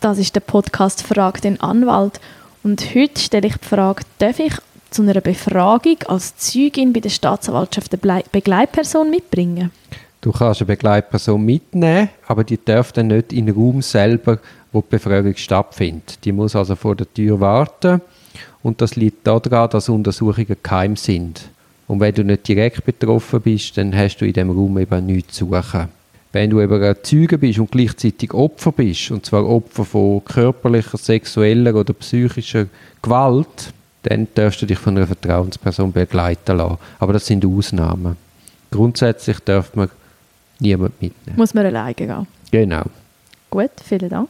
Das ist der Podcast Frag den Anwalt. Und heute stelle ich die Frage, darf ich zu einer Befragung als Zeugin bei der Staatsanwaltschaft eine Begleitperson mitbringen? Du kannst eine Begleitperson mitnehmen, aber die darf dann nicht in den Raum selber, wo die Befragung stattfindet. Die muss also vor der Tür warten und das liegt daran, dass Untersuchungen geheim sind. Und wenn du nicht direkt betroffen bist, dann hast du in dem Raum eben nichts zu suchen. Wenn du eben ein Zeuge bist und gleichzeitig Opfer bist, und zwar Opfer von körperlicher, sexueller oder psychischer Gewalt, dann darfst du dich von einer Vertrauensperson begleiten lassen. Aber das sind Ausnahmen. Grundsätzlich darf man niemand mitnehmen. Muss man alleine gehen. Genau. Gut, vielen Dank.